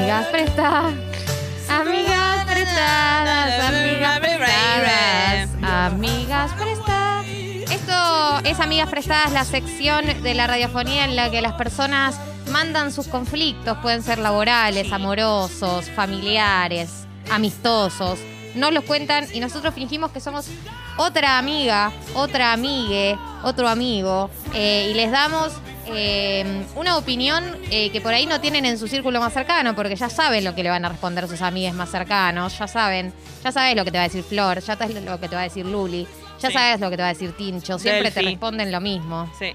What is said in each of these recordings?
Amigas prestadas. Amigas prestadas. Amigas prestadas. Amigas prestadas. Esto es Amigas Prestadas, la sección de la radiofonía en la que las personas mandan sus conflictos, pueden ser laborales, amorosos, familiares, amistosos. Nos los cuentan y nosotros fingimos que somos otra amiga, otra amigue, otro amigo eh, y les damos eh, una opinión eh, que por ahí no tienen en su círculo más cercano, porque ya saben lo que le van a responder sus amigues más cercanos, ya saben, ya sabes lo que te va a decir Flor, ya sabes lo que te va a decir Luli, ya Sí. sabes lo que te va a decir Tincho, siempre te responden lo mismo. Sí.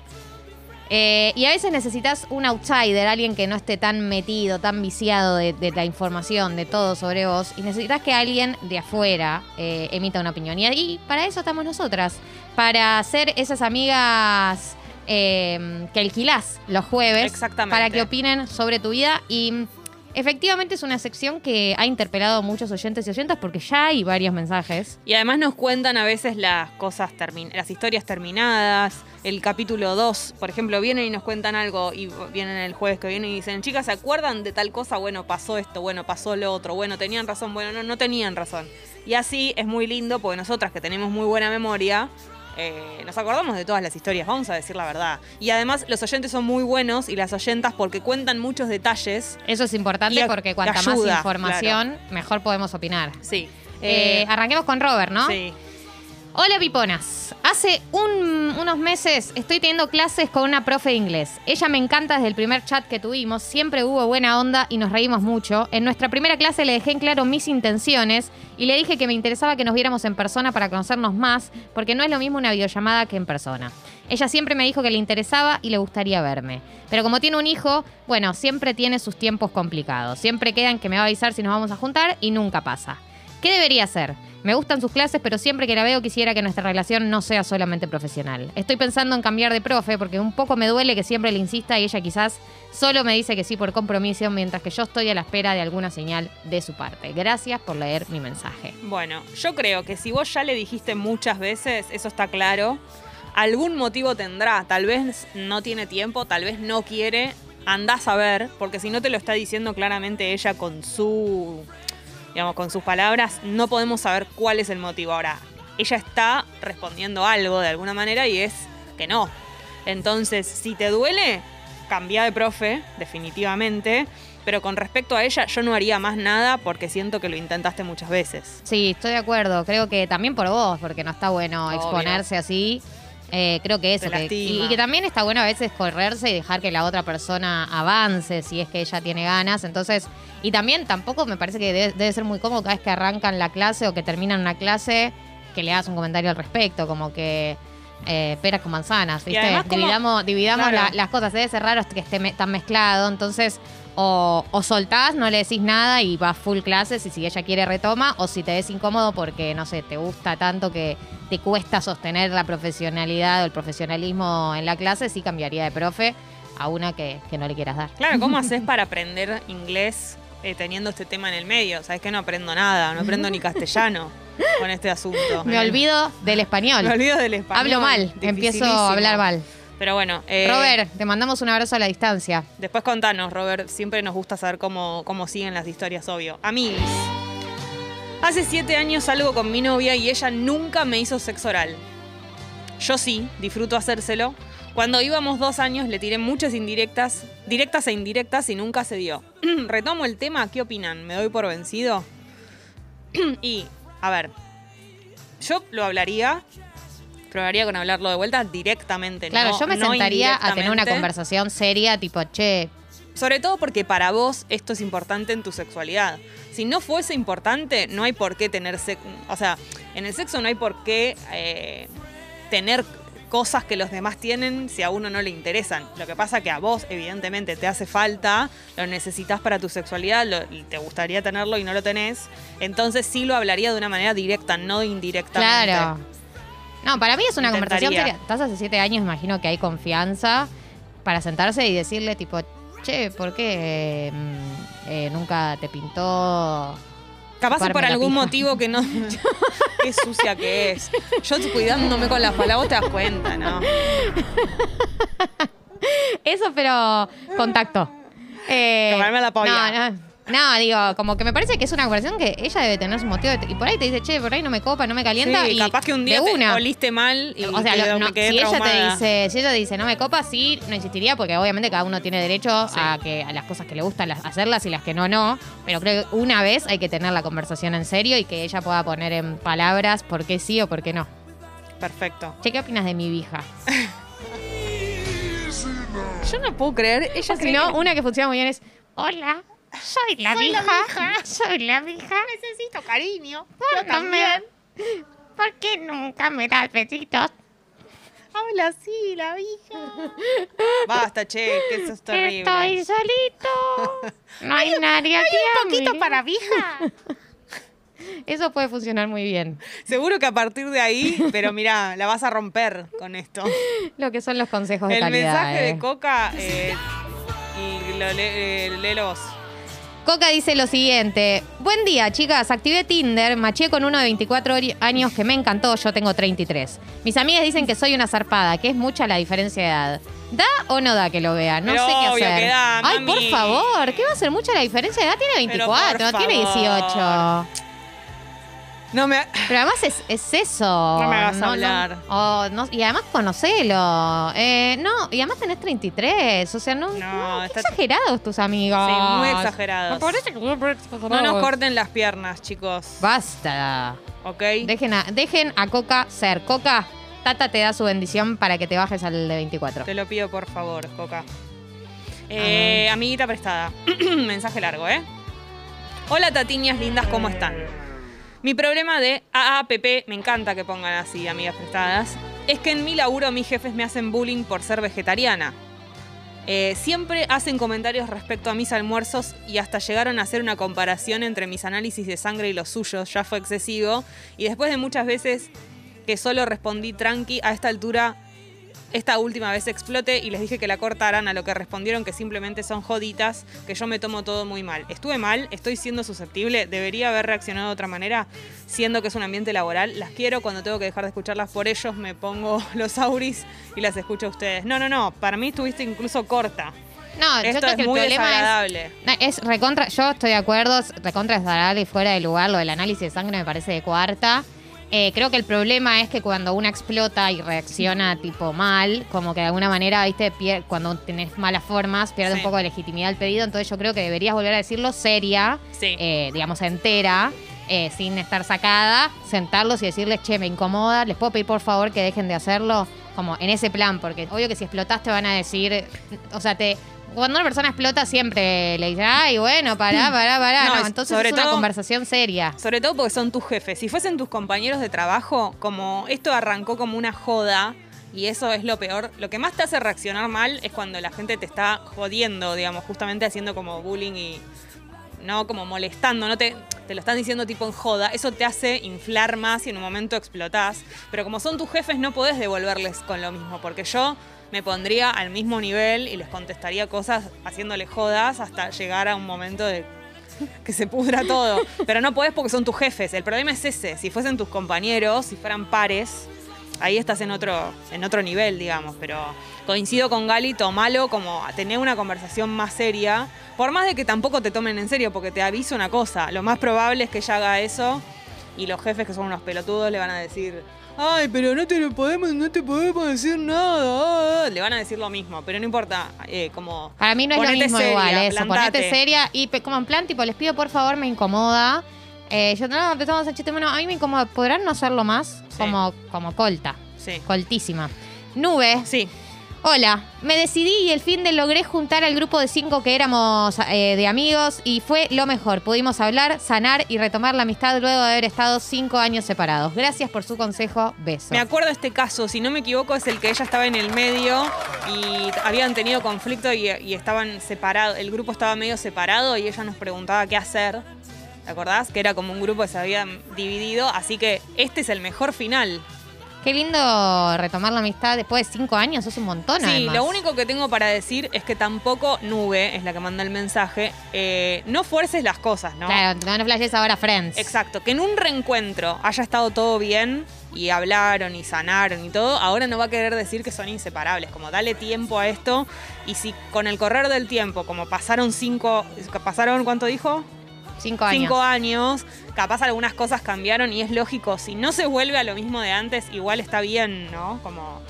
Eh, y a veces necesitas un outsider, alguien que no esté tan metido, tan viciado de, de la información, de todo sobre vos, y necesitas que alguien de afuera eh, emita una opinión. Y, y para eso estamos nosotras, para ser esas amigas eh, que alquilás los jueves, Exactamente. para que opinen sobre tu vida. Y efectivamente es una sección que ha interpelado a muchos oyentes y oyentas porque ya hay varios mensajes. Y además nos cuentan a veces las cosas, las historias terminadas. El capítulo 2, por ejemplo, vienen y nos cuentan algo y vienen el jueves que viene y dicen, chicas, ¿se acuerdan de tal cosa? Bueno, pasó esto, bueno, pasó lo otro, bueno, tenían razón, bueno, no, no tenían razón. Y así es muy lindo porque nosotras que tenemos muy buena memoria, eh, nos acordamos de todas las historias, vamos a decir la verdad. Y además los oyentes son muy buenos y las oyentas porque cuentan muchos detalles. Eso es importante porque cuanta ayuda, más información, mejor podemos opinar. Sí. Eh, Eh, arranquemos con Robert, ¿no? Sí. Hola Piponas. Hace un- unos meses estoy teniendo clases con una profe de inglés. Ella me encanta desde el primer chat que tuvimos. Siempre hubo buena onda y nos reímos mucho. En nuestra primera clase le dejé en claro mis intenciones y le dije que me interesaba que nos viéramos en persona para conocernos más, porque no es lo mismo una videollamada que en persona. Ella siempre me dijo que le interesaba y le gustaría verme. Pero como tiene un hijo, bueno, siempre tiene sus tiempos complicados. Siempre quedan que me va a avisar si nos vamos a juntar y nunca pasa. ¿Qué debería hacer? Me gustan sus clases, pero siempre que la veo quisiera que nuestra relación no sea solamente profesional. Estoy pensando en cambiar de profe porque un poco me duele que siempre le insista y ella quizás solo me dice que sí por compromiso, mientras que yo estoy a la espera de alguna señal de su parte. Gracias por leer mi mensaje. Bueno, yo creo que si vos ya le dijiste muchas veces, eso está claro. Algún motivo tendrá. Tal vez no tiene tiempo, tal vez no quiere. Andás a ver, porque si no te lo está diciendo claramente ella con su. Digamos, con sus palabras, no podemos saber cuál es el motivo. Ahora, ella está respondiendo algo de alguna manera y es que no. Entonces, si te duele, cambia de profe, definitivamente. Pero con respecto a ella, yo no haría más nada porque siento que lo intentaste muchas veces. Sí, estoy de acuerdo. Creo que también por vos, porque no está bueno Obvio. exponerse así. Eh, creo que eso. Que- y que también está bueno a veces correrse y dejar que la otra persona avance si es que ella tiene ganas. Entonces, y también tampoco me parece que debe, debe ser muy cómodo cada vez que arrancan la clase o que terminan una clase que le hagas un comentario al respecto, como que eh, peras con manzanas, ¿viste? dividamos dividamos Claro. la- las cosas. Debe ser raro que esté me- tan mezclado. Entonces, o, o soltás, no le decís nada y vas full clases y si ella quiere retoma, o si te ves incómodo porque, no sé, te gusta tanto que te cuesta sostener la profesionalidad o el profesionalismo en la clase, sí cambiaría de profe a una que, que no le quieras dar. Claro, ¿cómo haces para aprender inglés eh, teniendo este tema en el medio? Sabes que no aprendo nada, no aprendo ni castellano con este asunto. Me olvido del español. Me olvido del español. Hablo mal, empiezo a hablar mal. Pero bueno, eh, Robert, te mandamos un abrazo a la distancia. Después contanos, Robert. Siempre nos gusta saber cómo, cómo siguen las historias, obvio. Amigos. Hace siete años salgo con mi novia y ella nunca me hizo sexo oral. Yo sí, disfruto hacérselo. Cuando íbamos dos años le tiré muchas indirectas, directas e indirectas y nunca se dio. Retomo el tema, ¿qué opinan? ¿Me doy por vencido? y, a ver, yo lo hablaría, probaría con hablarlo de vuelta directamente. Claro, no- yo me no sentaría a tener una conversación seria, tipo, che, Sobre todo porque para vos esto es importante en tu sexualidad. Si no fuese importante, no hay por qué tener sexo. O sea, en el sexo no hay por qué eh, tener cosas que los demás tienen si a uno no le interesan. Lo que pasa que a vos, evidentemente, te hace falta, lo necesitas para tu sexualidad, lo- te gustaría tenerlo y no lo tenés. Entonces sí lo hablaría de una manera directa, no indirectamente. Claro. No, para mí es una conversación seria. Estás hace siete años, imagino que hay confianza para sentarse y decirle, tipo, che, ¿por qué mm, eh, nunca te pintó? Capaz es por algún motivo que no. Qué sucia que es. Yo cuidándome con las palabras, te das cuenta, ¿no? Eso, pero contacto. Eh, Tomarme la polla. No, no. No, digo, como que me parece que es una conversación que ella debe tener su motivo. de- y por ahí te dice, che, por ahí no me copa, no me calienta. Sí, y capaz que un día de te una. oliste mal y o sea, lo- no, me quedé si ella te dice, si ella te dice no me copa, sí, no insistiría porque obviamente cada uno tiene derecho Sí. a que a las cosas que le gustan las- hacerlas y las que no no. Pero creo que una vez hay que tener la conversación en serio y que ella pueda poner en palabras por qué sí o por qué no. Perfecto. Che, ¿qué opinas de mi vieja? Yo no puedo creer. Ella si no, una que funciona muy bien es Hola, soy la vieja. Soy la vieja. necesito cariño. Yo también. ¿Por qué nunca me das besitos? Habla así, la vieja. Basta, che, que eso es terrible. Estoy solito. No hay nadie aquí. un poquito para vieja. Eso puede funcionar muy bien. Seguro que a partir de ahí, pero mira, la vas a romper con esto. Lo que son los consejos de El calidad. mensaje eh. de Coca eh, y lo le, eh. Coca dice lo siguiente. Buen día, chicas. Activé Tinder, maché con uno de 24 ori- años que me encantó. Yo tengo 33. Mis amigas dicen que soy una zarpada, que es mucha la diferencia de edad. ¿Da o no da que lo vea? No Pero sé qué obvio hacer. que da, Ay, mami. por favor. ¿Qué va a ser mucha la diferencia de edad? Tiene Pero 24, por tiene favor. 18. No me. Pero además es, es eso. No me hagas hablar. oh, no, y además conocelo. Eh, no, y además tenés 33. O sea, no. No, no, está- exagerados tus amigos. Sí, muy exagerados. Me parece que muy exagerados. No nos corten las piernas, chicos. Basta. ¿Ok? Dejen a, dejen a Coca ser. Coca, Tata te da su bendición para que te bajes al de 24. Te lo pido, por favor, Coca. Eh, amiguita prestada. Mensaje largo, ¿eh? Hola, tatiñas lindas, ¿cómo están? Mi problema de AAPP, me encanta que pongan así, amigas prestadas, es que en mi laburo mis jefes me hacen bullying por ser vegetariana. Eh, siempre hacen comentarios respecto a mis almuerzos y hasta llegaron a hacer una comparación entre mis análisis de sangre y los suyos, ya fue excesivo. Y después de muchas veces que solo respondí tranqui, a esta altura esta última vez exploté y les dije que la cortaran, a lo que respondieron que simplemente son joditas, que yo me tomo todo muy mal. Estuve mal, estoy siendo susceptible, debería haber reaccionado de otra manera, siendo que es un ambiente laboral. Las quiero, cuando tengo que dejar de escucharlas por ellos, me pongo los auris y las escucho a ustedes. No, no, no, para mí estuviste incluso corta. No, yo Esto creo es que el muy problema es. desagradable. No, Es recontra, yo estoy de acuerdo, recontra desagradable y fuera de lugar. Lo del análisis de sangre me parece de cuarta. Eh, creo que el problema es que cuando una explota y reacciona tipo mal, como que de alguna manera, viste, pier- cuando tenés malas formas, pierde Sí. un poco de legitimidad el pedido. Entonces yo creo que deberías volver a decirlo seria, Sí. eh, digamos, entera. eh, sin estar sacada, sentarlos y decirles, che, me incomoda, les puedo pedir por favor que dejen de hacerlo, como en ese plan, porque obvio que si explotaste van a decir, o sea, te, cuando una persona explota siempre le dicen, ay, bueno, pará, pará, pará. No, No, es- entonces sobre es una todo- conversación seria. Sobre todo porque son tus jefes. Si fuesen tus compañeros de trabajo, como esto arrancó como una joda, y eso es lo peor, lo que más te hace reaccionar mal es cuando la gente te está jodiendo, digamos, justamente haciendo como bullying y no como molestando, no te, te lo están diciendo tipo en joda, eso te hace inflar más y en un momento explotás. Pero como son tus jefes, no podés devolverles con lo mismo, porque yo me pondría al mismo nivel y les contestaría cosas haciéndole jodas hasta llegar a un momento de que se pudra todo. Pero no podés porque son tus jefes. El problema es ese. Si fuesen tus compañeros, si fueran pares, ahí estás en otro, en otro nivel, digamos. Pero coincido con Gali, tomalo como a tener una conversación más seria. Por más de que tampoco te tomen en serio, porque te aviso una cosa. Lo más probable es que ella haga eso y los jefes que son unos pelotudos le van a decir. Ay, pero no te lo podemos, no te podemos decir nada. Le van a decir lo mismo, pero no importa. eh, como Para mí no es lo mismo seria, igual, eso. plantate. Ponete seria y como en plan, tipo, les pido por favor, me incomoda. Eh, yo no, empezamos a hacer chiste, bueno, a mí me incomoda. ¿Podrán no hacerlo más? Sí. Como, como colta, Sí. coltísima. Nube, Sí. Hola, me decidí y el fin de logré juntar al grupo de cinco que éramos eh, de amigos y fue lo mejor. Pudimos hablar, sanar y retomar la amistad luego de haber estado cinco años separados. Gracias por su consejo. Besos. Me acuerdo este caso, si no me equivoco, es el que ella estaba en el medio y habían tenido conflicto y, y estaban separados, el grupo estaba medio separado y ella nos preguntaba qué hacer. ¿Te acordás? Que era como un grupo que se había dividido, así que este es el mejor final. Qué lindo retomar la amistad después de cinco años, es un montón. Sí, además. lo único que tengo para decir es que tampoco Nube, es la que manda el mensaje, eh, no fuerces las cosas, ¿no? Claro, no, no flashes ahora Friends. Exacto, que en un reencuentro haya estado todo bien y hablaron y sanaron y todo, ahora no va a querer decir que son inseparables, como dale tiempo a esto y si con el correr del tiempo, como pasaron cinco, pasaron, ¿cuánto dijo? Cinco años. Cinco años, capaz algunas cosas cambiaron y es lógico, si no se vuelve a lo mismo de antes, igual está bien, ¿no? Como...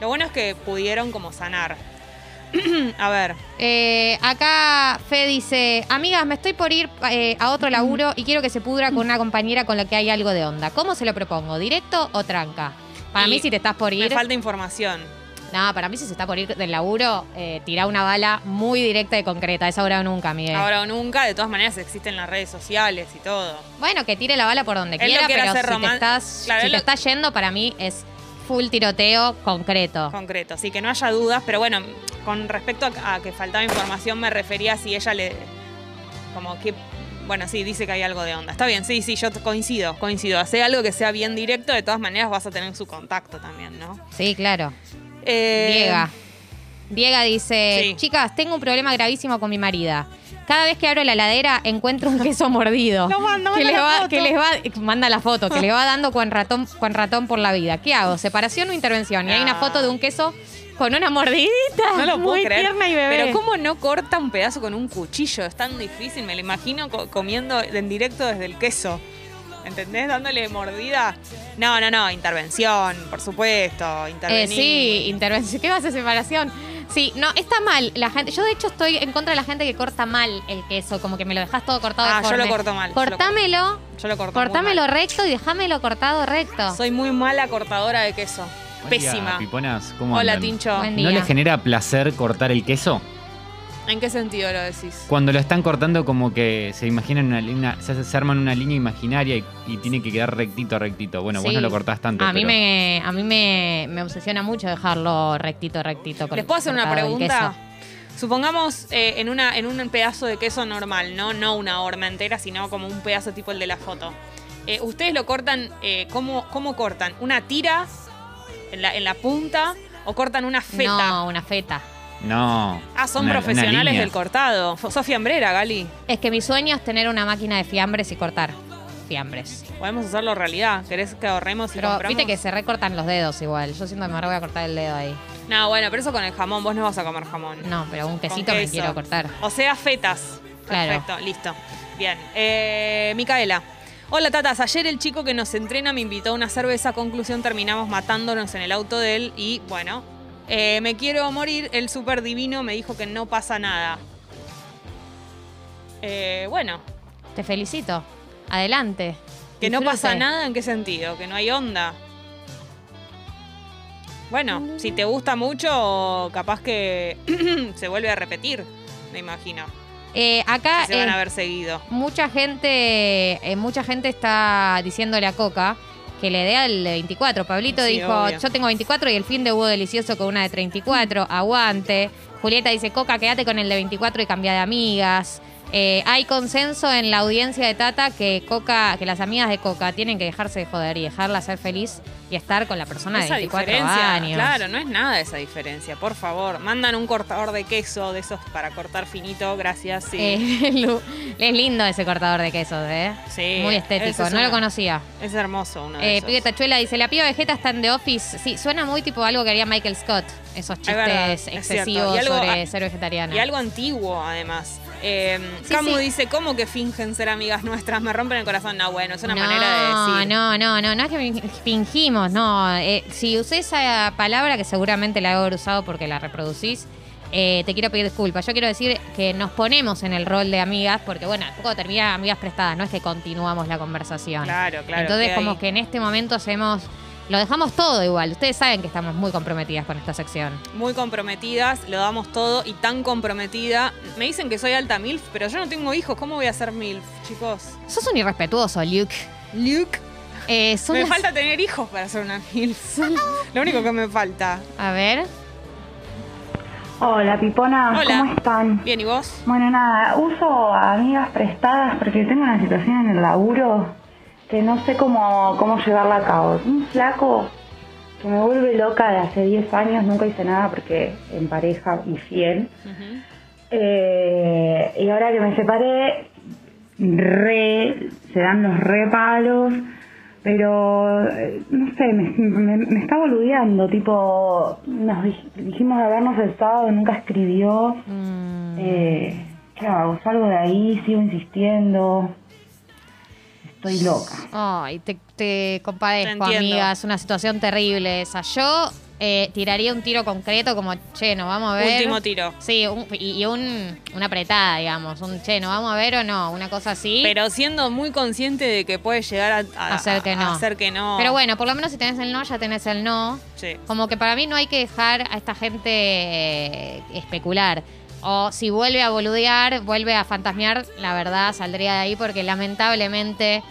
Lo bueno es que pudieron como sanar. a ver, Eh, acá Fe dice, amigas, me estoy por ir eh, a otro laburo y quiero que se pudra con una compañera con la que hay algo de onda. ¿Cómo se lo propongo? ¿Directo o tranca? Para Y mí si te estás por me ir... falta información. No, para mí si se está por ir del laburo, eh, tirá una bala muy directa y concreta. Es ahora o nunca, Miguel. Ahora o nunca, de todas maneras existen las redes sociales y todo. Bueno, que tire la bala por donde Él quiera, pero hacer si, te estás, Claro, si te lo- estás yendo, para mí es full tiroteo concreto. concreto. Así que no haya dudas, pero bueno, con respecto a, a que faltaba información, me refería a si ella le. Como que. Bueno, sí, dice que hay algo de onda. Está bien, sí, sí, yo coincido, coincido. Hacer algo que sea bien directo, de todas maneras vas a tener su contacto también, ¿no? Sí, claro. Eh, Diega. Diega dice, Sí. chicas, tengo un problema gravísimo con mi marida. Cada vez que abro la heladera encuentro un queso mordido. Lo manda, que manda le la va, foto. que les va, manda la foto, que le va dando con ratón, con ratón por la vida. ¿Qué hago? ¿Separación o intervención? Y hay una foto de un queso con una mordidita. No lo puedo muy creer. tierna y bebé. Pero ¿cómo no corta un pedazo con un cuchillo? Es tan difícil. Me lo imagino co- comiendo en directo desde el queso. ¿Entendés? Dándole mordida. No, no, no. Intervención, por supuesto. Eh, sí, intervención. ¿Qué va a hacer separación? Sí, no, está mal. La gente, yo de hecho estoy en contra de la gente que corta mal el queso, como que me lo dejas todo cortado. Ah, yo lo corto mal, yo lo corto. Cortámelo, Yo lo corto muy cortámelo mal. recto y déjamelo cortado recto. Soy muy mala cortadora de queso. Buen día, Pésima. Piponas, ¿cómo Hola, andan? Tincho. Buen ¿No les genera placer cortar el queso? ¿En qué sentido lo decís? Cuando lo están cortando como que se imaginan una línea, se, se arman una línea imaginaria y, y tiene que quedar rectito, rectito. Bueno, vos Sí. no lo cortás tanto. A mí, pero- me, a mí me, me obsesiona mucho dejarlo rectito, rectito. ¿Les puedo hacer una pregunta? Supongamos eh, en, una, en un pedazo de queso normal, ¿no? No una horma entera, sino como un pedazo tipo el de la foto. Eh, ¿Ustedes lo cortan, eh, ¿cómo, cómo cortan? ¿Una tira en la, en la punta o cortan una feta? No, una feta. No. Ah, son una- profesionales del cortado. F- Sofía Ambrera, Gali. Es que mi sueño es tener una máquina de fiambres y cortar fiambres. Podemos hacerlo realidad. ¿Querés que ahorremos y Pero compramos? viste que se recortan los dedos igual. Yo siento que me voy a cortar el dedo ahí. No, bueno, pero eso con el jamón. Vos no vas a comer jamón. No, pero un quesito me quiero cortar. O sea, fetas. Claro. Perfecto, listo. Bien. Eh, Micaela. Hola, tatas. Ayer el chico que nos entrena me invitó a una cerveza. Conclusión, terminamos matándonos en el auto de él. Y bueno, eh, me quiero morir. El súper divino me dijo que no pasa nada. Eh, bueno, Te felicito. Adelante. que no pasa nada, ¿en qué sentido? Que no hay onda. Bueno, si te gusta mucho, capaz que se vuelve a repetir, me imagino. Eh, acá Si se van eh, a haber seguido. mucha gente, eh, mucha gente está diciéndole a Coca que le dé al de 24. Pablito Sí, dijo, obvio. yo tengo 24 y el fin de hubo delicioso con una de 34. Aguante. Julieta dice, Coca, quédate con el de 24 y cambia de amigas. Eh, hay consenso en la audiencia de Tata que Coca, que las amigas de Coca tienen que dejarse de joder y dejarla ser feliz y estar con la persona de esa 24 diferencia, años. claro, no es nada esa diferencia, por favor. Mandan un cortador de queso de esos para cortar finito, gracias. Sí. Eh, es lindo ese cortador de quesos, ¿eh? Sí, Muy estético, es no una- lo conocía. Es hermoso uno de Eh, esos. Pibe Tachuela dice, la piba Vegeta está en The Office. Sí, suena muy tipo algo que haría Michael Scott. Esos verdad, chistes es excesivos algo- sobre ser vegetariana. Y algo antiguo, además. Eh, Sí, Camu sí. dice, ¿cómo que fingen ser amigas nuestras? Me rompen el corazón. No, bueno, es una no, manera de decir. No, no, no, no es que fin- fingimos, no. Eh, si usé esa palabra, que seguramente la haber usado porque la reproducís, eh, te quiero pedir disculpas. Yo quiero decir que nos ponemos en el rol de amigas, porque bueno, poco termina amigas prestadas, no es que continuamos la conversación. Claro, claro. Entonces, como ahí. que en este momento hacemos. Lo dejamos todo igual. Ustedes saben que estamos muy comprometidas con esta sección. Muy comprometidas, lo damos todo y tan comprometida. Me dicen que soy alta MILF, pero yo no tengo hijos. ¿Cómo voy a ser MILF, chicos? Sos un irrespetuoso, Luke. Luke. Eh, son Me las- falta tener hijos para ser una MILF. Lo único que me falta. A ver. Hola, Pipona, Hola. ¿cómo están? Bien, ¿y vos? Bueno, nada, uso amigas prestadas porque tengo una situación en el laburo que no sé cómo, cómo llevarla a cabo. Un flaco que me vuelve loca de hace 10 años, nunca hice nada porque en pareja y fiel. Eh, y ahora que me separé, re, se dan los repalos, pero eh, no sé, me, me- me está boludeando, tipo, nos dij- dijimos de habernos el sábado, nunca escribió. Mm, Eh, ¿Qué hago? ¿Salgo de ahí? ¿Sigo insistiendo? Estoy loca. Ay, te, te compadezco, Te amiga. Es una situación terrible esa. Yo eh, tiraría un tiro concreto como, che, nos vamos a ver. Último tiro. Sí, un- y, y un, una apretada, digamos. Un, che, ¿nos vamos a ver o no? Una cosa así. Pero siendo muy consciente de que puede llegar a, a- Hacer que no. a hacer que no. Pero bueno, por lo menos si tenés el no, ya tenés el no. Sí. Como que para mí no hay que dejar a esta gente eh, especular. O si vuelve a boludear, vuelve a fantasmear, la verdad saldría de ahí porque lamentablemente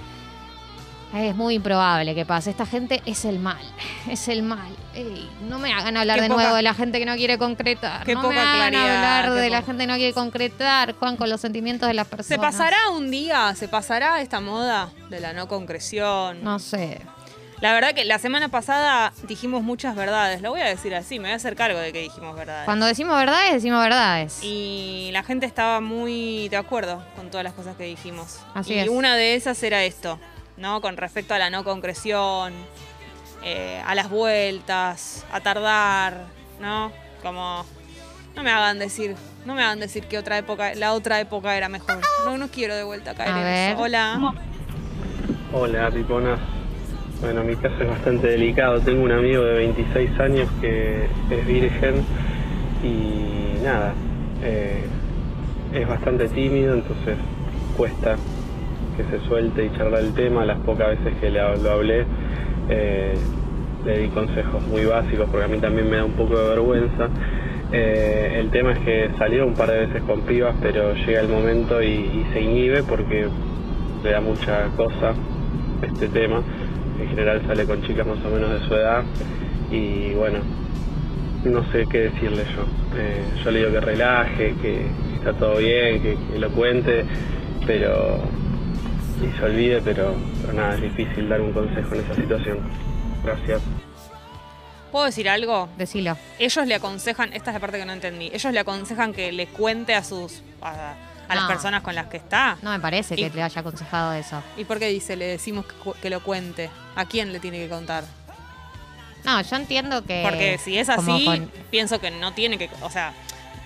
es muy improbable que pase. Esta gente es el mal, es el mal. Ey, no me hagan hablar Qué de poca- nuevo de la gente que no quiere concretar. qué no me poca hagan claridad, hablar de la gente que no quiere concretar, Juan, con los sentimientos de las personas. ¿Se pasará un día? ¿Se pasará esta moda de la no concreción? No sé. La verdad que la semana pasada dijimos muchas verdades. Lo voy a decir así, me voy a hacer cargo de que dijimos verdades. Cuando decimos verdades, decimos verdades. Y la gente estaba muy de acuerdo con todas las cosas que dijimos. Así y es. una de esas era esto, ¿no? Con respecto a la no concreción, eh, a las vueltas, a tardar, ¿no? Como no me hagan decir, no me hagan decir que otra época, la otra época era mejor. No, no quiero de vuelta caer A en ver. eso. Hola. Hola, Piponas. Bueno, mi caso es bastante delicado. Tengo un amigo de 26 años que es virgen y nada, eh, es bastante tímido, entonces cuesta que se suelte y charlar el tema. Las pocas veces que le, lo hablé, eh, le di consejos muy básicos porque a mí también me da un poco de vergüenza. Eh, el tema es que salió un par de veces con pibas, pero llega el momento y, y se inhibe porque le da mucha cosa este tema. En general sale con chicas más o menos de su edad y bueno, no sé qué decirle yo. Eh, yo le digo que relaje, que está todo bien, que, que lo cuente, pero y se olvide, pero, pero nada, es difícil dar un consejo en esa situación. Gracias. ¿Puedo decir algo? Decilo. Ellos le aconsejan, esta es la parte que no entendí, ellos le aconsejan que le cuente a sus a, a las personas con las que está. No me parece que le haya aconsejado eso. ¿Y por qué dice, le decimos que, que lo cuente? ¿A quién le tiene que contar? No, yo entiendo que. Porque si es así, con- pienso que no tiene que, o sea,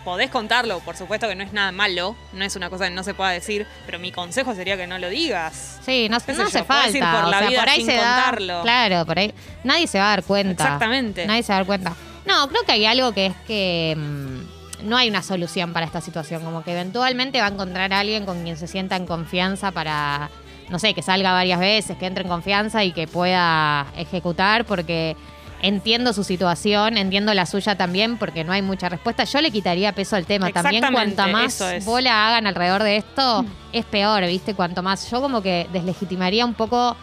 podés contarlo, por supuesto que no es nada malo, no es una cosa que no se pueda decir, pero mi consejo sería que no lo digas. Sí, no, no hace ir falta. por la o sea, vida por ahí sin se da. contarlo. Claro, por ahí. Nadie se va a dar cuenta. Exactamente. Nadie se va a dar cuenta. No, creo que hay algo que es que mm, no hay una solución para esta situación. Como que eventualmente va a encontrar a alguien con quien se sienta en confianza para, no sé, que salga varias veces, que entre en confianza y que pueda ejecutar, porque entiendo su situación, entiendo la suya también, porque no hay mucha respuesta. Yo le quitaría peso al tema. También cuanta más es. bola hagan alrededor de esto, es peor, ¿viste? Cuanto más. Yo como que deslegitimaría un poco.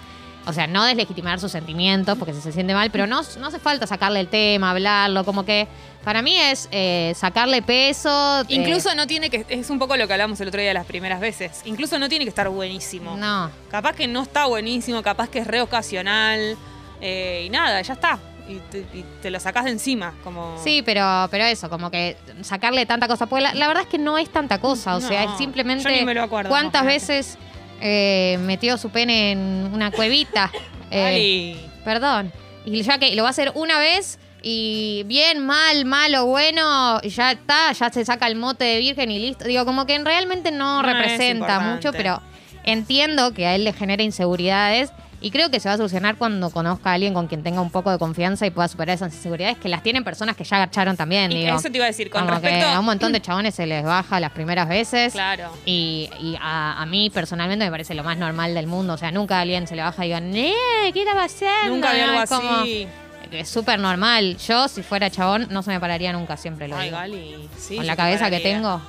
O sea, no deslegitimar sus sentimientos porque si se siente mal, pero no, no hace falta sacarle el tema, hablarlo, como que para mí es eh, sacarle peso. eh, Incluso no tiene que, es un poco lo que hablamos el otro día las primeras veces, incluso no tiene que estar buenísimo. No. Capaz que no está buenísimo, capaz que es re ocasional, eh, y nada, ya está. Y te, y te lo sacás de encima, como... Sí, pero, pero eso, como que sacarle tanta cosa. Porque la, la verdad es que no es tanta cosa. O sea, es simplemente yo ni me lo acuerdo, cuántas veces eh, metió su pene en una cuevita. Eh. Perdón. Y ya que lo va a hacer una vez y bien, mal, malo, bueno, y ya está, ya se saca el mote de virgen y listo. Digo, como que realmente no, No es representa mucho, pero entiendo que a él le genera inseguridades y creo que se va a solucionar cuando conozca a alguien con quien tenga un poco de confianza y pueda superar esas inseguridades que las tienen personas que ya agacharon también, Y digo. eso te iba a decir, con como respecto... que a un montón de chabones se les baja las primeras veces. Claro. Y, y a, a mí personalmente me parece lo más normal del mundo. O sea, nunca a alguien se le baja y digan, ¡eh! ¿Qué estaba haciendo? Nunca vi algo Es como- así. Es súper normal. Yo, si fuera chabón, no se me pararía nunca, siempre lo Ay, digo. Gali, sí, Con la cabeza que tengo.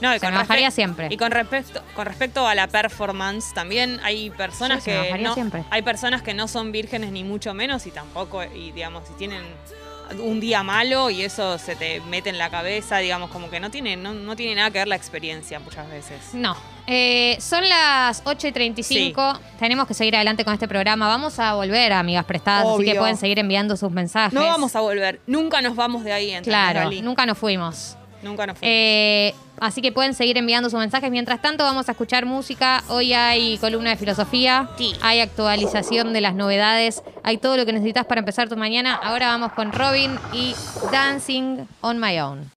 No, y se con me bajaría respec- siempre. Y con respecto, con respecto a la performance, también hay personas Sí, que no, siempre. hay personas que no son vírgenes ni mucho menos y tampoco, y digamos, si tienen un día malo y eso se te mete en la cabeza, digamos, como que no tiene, no, no tiene nada que ver la experiencia muchas veces. No. Eh, son las 8 y 35. Tenemos que seguir adelante con este programa. Vamos a volver a Amigas Prestadas, así que pueden seguir enviando sus mensajes. No vamos a volver, nunca nos vamos de ahí, ¿entendés, Claro, nunca nos fuimos. Nunca nos fuimos. Eh, así que pueden seguir enviando sus mensajes. Mientras tanto, vamos a escuchar música. Hoy hay columna de filosofía, Sí. hay actualización de las novedades, hay todo lo que necesitas para empezar tu mañana. Ahora vamos con Robin y Dancing on My Own.